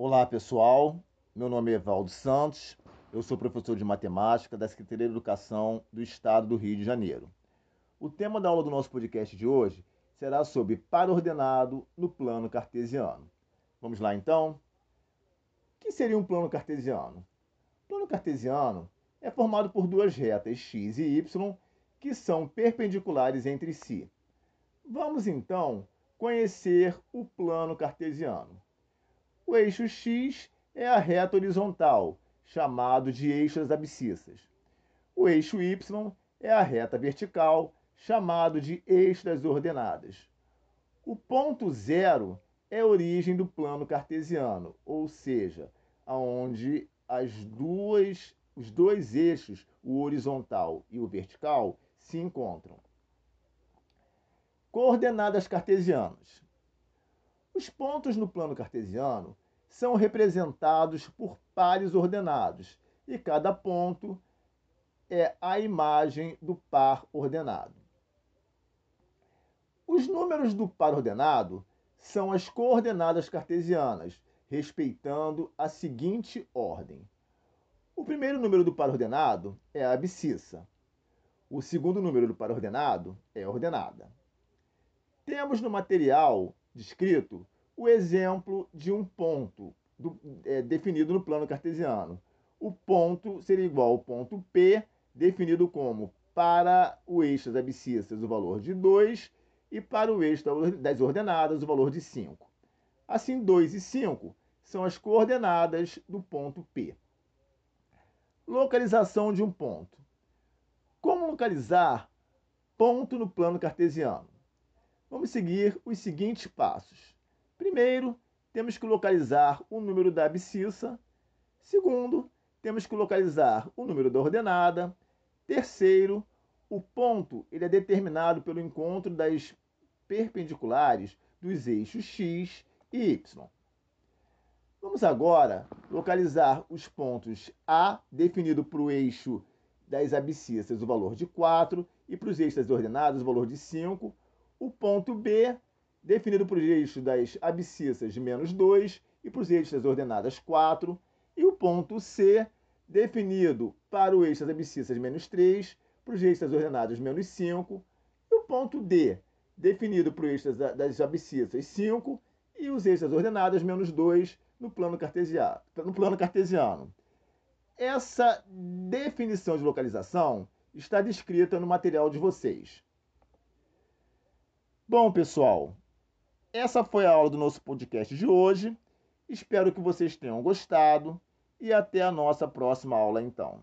Olá pessoal, meu nome é Evaldo Santos, eu sou professor de matemática da Secretaria de Educação do Estado do Rio de Janeiro. O tema da aula do nosso podcast de hoje será sobre par ordenado no plano cartesiano. Vamos lá então? O que seria um plano cartesiano? O plano cartesiano é formado por duas retas x e y que são perpendiculares entre si. Vamos então conhecer o plano cartesiano. O eixo x é a reta horizontal, chamado de eixo das abscissas. O eixo y é a reta vertical, chamado de eixo das ordenadas. O ponto zero é a origem do plano cartesiano, ou seja, aonde as duas, os dois eixos, o horizontal e o vertical, se encontram. Coordenadas cartesianas. Os pontos no plano cartesiano são representados por pares ordenados e cada ponto é a imagem do par ordenado. Os números do par ordenado são as coordenadas cartesianas, respeitando a seguinte ordem. O primeiro número do par ordenado é a abscissa. O segundo número do par ordenado é a ordenada. Temos no material descrito o exemplo de um ponto do, é, definido no plano cartesiano. O ponto seria igual ao ponto P, definido como para o eixo das abscissas o valor de 2 e para o eixo das ordenadas o valor de 5. Assim, 2 e 5 são as coordenadas do ponto P. Localização de um ponto. Como localizar ponto no plano cartesiano? Vamos seguir os seguintes passos. Primeiro, temos que localizar o número da abscissa. Segundo, temos que localizar o número da ordenada. Terceiro, o ponto ele é determinado pelo encontro das perpendiculares dos eixos x e y. Vamos agora localizar os pontos A, definido para o eixo das abscissas o valor de 4 e para os eixos das ordenadas o valor de 5, o ponto B, definido para os eixos das abscissas de menos 2 e para os eixos das ordenadas 4, e o ponto C, definido para o eixo das abscissas de menos 3, para os eixos das ordenadas menos 5, e o ponto D, definido para o eixo das, das abscissas 5 e os eixos das ordenadas menos 2 no plano cartesiano. No plano cartesiano. Essa definição de localização está descrita no material de vocês. Bom, pessoal, essa foi a aula do nosso podcast de hoje. Espero que vocês tenham gostado e até a nossa próxima aula então.